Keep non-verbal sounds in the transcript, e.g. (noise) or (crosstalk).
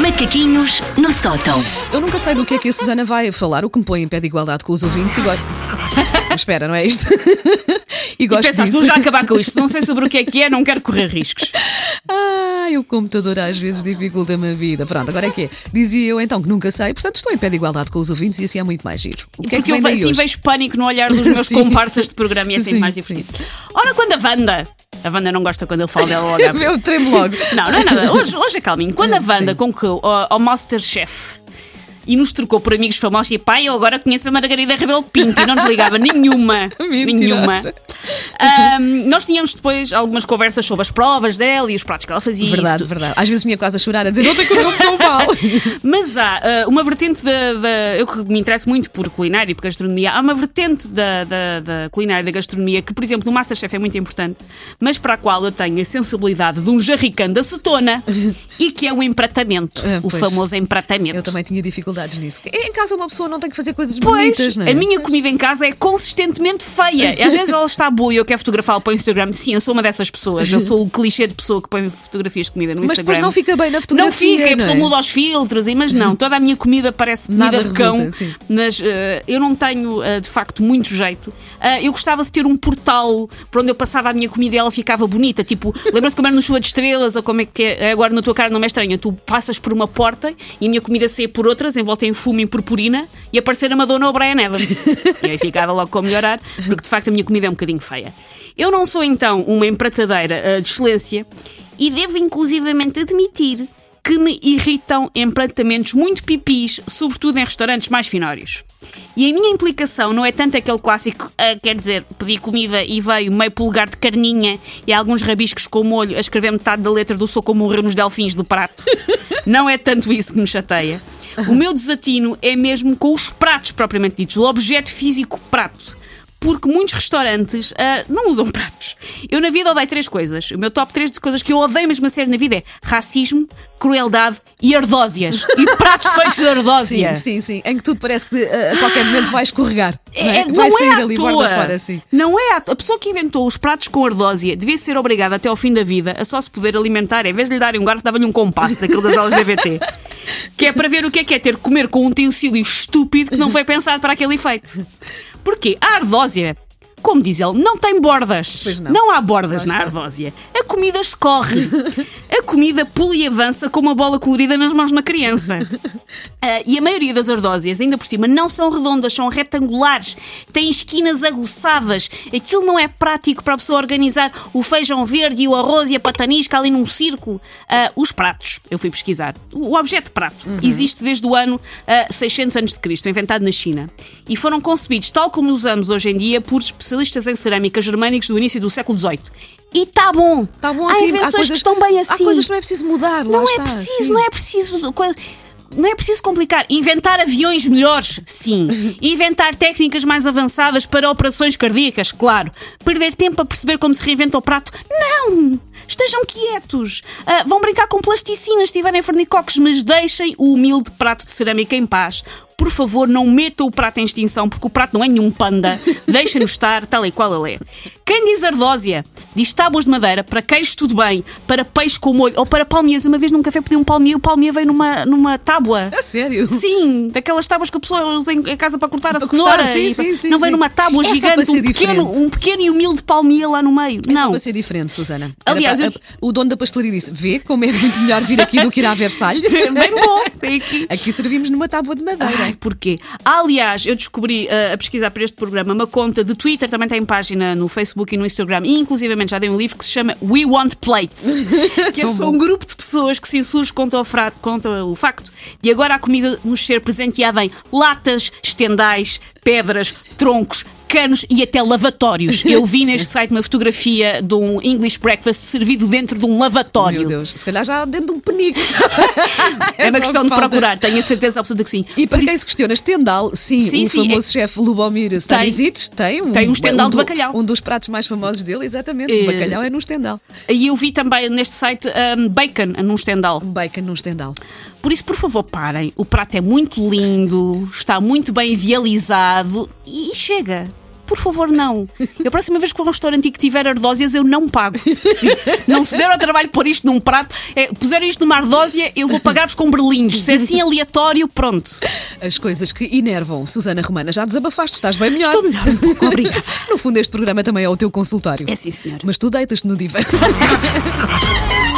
Macaquinhos no sótão. Eu nunca sei do que é que a Susana vai falar, o que me põe em pé de igualdade com os ouvintes e gosto. Mas espera, não é isto? (laughs) e gosto Pensaste, disso. vou já acabar com isto. Não sei sobre o que é que é, não quero correr riscos. Ai, o computador às vezes dificulta-me a vida. Pronto, agora é que é. Dizia eu então que nunca sei, portanto estou em pé de igualdade com os ouvintes e assim é muito mais giro. O que é que Porque vem eu daí assim hoje? vejo pânico no olhar dos (laughs) meus Sim. comparsas de programa e é sempre Sim, mais sim. divertido. Ora, quando a Wanda. A Wanda não gosta quando ele fala dela logo. (laughs) Eu tremo logo. Não, não é nada. Hoje, hoje é calminho. Quando a Wanda Sim. concorreu ao, ao Masterchef e nos trocou por amigos famosos e pai, eu agora conheço a Margarida Rebelo Pinto e não desligava (laughs) nenhuma. nenhuma. Ahm, nós tínhamos depois algumas conversas sobre as provas dela e os pratos que ela fazia. Verdade, verdade. Às vezes vinha quase a chorar a dizer não tem correu tão mal. (laughs) Mas há ah, uma vertente da, da- Eu que me interesso muito por culinária e por gastronomia, há uma vertente da, da, da culinária e da gastronomia que, por exemplo, no Masterchef é muito importante, mas para a qual eu tenho a sensibilidade de um jarricão de acetona (laughs) e que é o empratamento. Ah, o famoso empratamento. Eu também tinha dificuldades nisso. Em casa uma pessoa não tem que fazer coisas Pois, bonitas, não é? a minha comida em casa é consistentemente feia. Às vezes ela está boa e eu quero fotografá-la para o Instagram. Sim, eu sou uma dessas pessoas. Eu sou o clichê de pessoa que põe fotografias de comida no Mas Instagram. depois não fica bem na Não fotografia, fica, a não pessoa é? muda os filtros, mas não, toda a minha comida parece comida Nada de cão. resulta. Mas eh, eu não tenho, eh, de facto, muito jeito. Ah, eu gostava de ter um portal para onde eu passava a minha comida e ela ficava bonita. Tipo, (laughs) lembra-te de comer no chuva de estrelas ou como é que é? Agora na tua cara não é estranha. Tu passas por uma porta e a minha comida saía por outras, envolta em fumo e em purpurina, e aparecer a Madonna ou Brian Adams. (laughs) e aí ficava logo com melhorar, porque de facto a minha comida é um bocadinho feia. Eu não sou então uma empratadeira ah, de excelência e devo inclusivamente admitir que me irritam empratamentos muito pipis, sobretudo em restaurantes mais finórios. E a minha implicação não é tanto aquele clássico, ah, quer dizer, pedi comida e veio meio polegar de carninha e alguns rabiscos com molho a escrever metade da letra do Sou como morreu nos delfins do prato. (laughs) Não é tanto isso que me chateia. O meu desatino é mesmo com os pratos propriamente ditos, o objeto físico prato porque muitos restaurantes ah, não usam pratos. Eu na vida odeio três coisas. O meu top 3 de coisas que eu odeio mesmo a sério na vida é racismo, crueldade e ardósias. E pratos feitos de (laughs) Sim, ardósia. sim, sim. Em que tudo parece que uh, a qualquer momento vai escorregar. É, não, é? não vai é sair à ali toa. borda fora, sim. Não é à toa. A pessoa que inventou os pratos com ardósia devia ser obrigada até ao fim da vida a só se poder alimentar. Em vez de lhe darem um garfo, dava-lhe um compasso daquele das aulas de DVT. (laughs) que é para ver o que é que é ter que comer com um utensílio estúpido que não foi pensado para aquele efeito. Porquê? A ardósia. Como diz ele, não tem bordas. Pois não. há bordas na ardósia. A comida escorre. (laughs) A comida pula e avança como uma bola colorida nas mãos de uma criança. (laughs) Ah, e a maioria das ardósias, ainda por cima, não são redondas, são retangulares, têm esquinas aguçadas. Aquilo não é prático para a pessoa organizar o feijão verde e o arroz e a patanisca ali num círculo. Ah, os pratos, eu fui pesquisar. O objeto prato existe desde o ano ah, 600 a.C., inventado na China. E foram concebidos, tal como usamos hoje em dia, por especialistas em cerâmica germânicos do início do século XVIII. E está bom. Está bom Há assim. invenções há coisas, que estão bem assim. Coisas que não é preciso mudar. lá Não é está, preciso, sim. não é preciso. coisa- Não é preciso complicar. Inventar aviões melhores, sim. (laughs) Inventar técnicas mais avançadas para operações cardíacas, claro. Perder tempo a perceber como se reinventa o prato, não! Estejam quietos. Ah, vão brincar com plasticina se tiverem fornicocos, mas deixem o humilde prato de cerâmica em paz. Por favor, não metam o prato em extinção, porque o prato não é nenhum panda. (laughs) Deixem-no estar tal e qual ele é. Quem diz ardósia, diz tábuas de madeira, para queijo tudo bem, para peixe com molho ou para palmias. Uma vez num café pedi um palmia e o palmia veio numa, numa tábua. A sério? Sim, daquelas tábuas que a pessoa usa em casa para cortar a Para cenoura. cortar, sim, sim, sim, não vem sim. numa tábua É só gigante, um pequeno, um pequeno e humilde palmia lá no meio. É só não. para ser diferente, Susana. Aliás, a- o dono da pastelaria disse: vê como é muito melhor vir aqui do que ir à Versalhes. (laughs) Bem bom. Tem aqui. Aqui servimos numa tábua de madeira. Ai, porquê? Aliás, eu descobri uh, a pesquisar para este programa uma conta de Twitter, também tem página no Facebook e no Instagram, e inclusivamente já dei um livro que se chama We Want Plates, (laughs) que é só um grupo de pessoas que se insurge contra o, fra- contra o facto de agora a comida nos ser presenteada em latas, estendais, pedras, troncos, canos e até lavatórios. Eu vi neste site uma fotografia de um English breakfast servido dentro de um lavatório. Meu Deus, se calhar já dentro de um penico. (laughs) É uma questão que de procurar, tenho a certeza absoluta que sim. E para Por quem isso- se questiona, Stendhal, sim, Sim, o sim, famoso chefe Lubomir Stanisic tem um, Tem um Stendhal de do- bacalhau. Um dos pratos mais famosos dele, exatamente. Eh, O bacalhau é no Stendhal. E eu vi também neste site um, bacon num estendal. Um bacon num Stendhal. Por isso, por favor, parem. O prato é muito lindo, está muito bem idealizado e chega. por favor, não. A próxima vez que for um restaurante e que tiver ardósias, eu não pago. (laughs) Não se der ao trabalho pôr isto num prato. É, puserem isto numa ardósia, eu vou pagar-vos com berlindes. Se é assim aleatório, pronto. As coisas que enervam. Susana Romana, já desabafaste, estás bem melhor. Estou melhor um pouco, obrigada. No fundo, este programa também é o teu consultório. É sim, senhor. Mas tu deitas-te no divã. (laughs)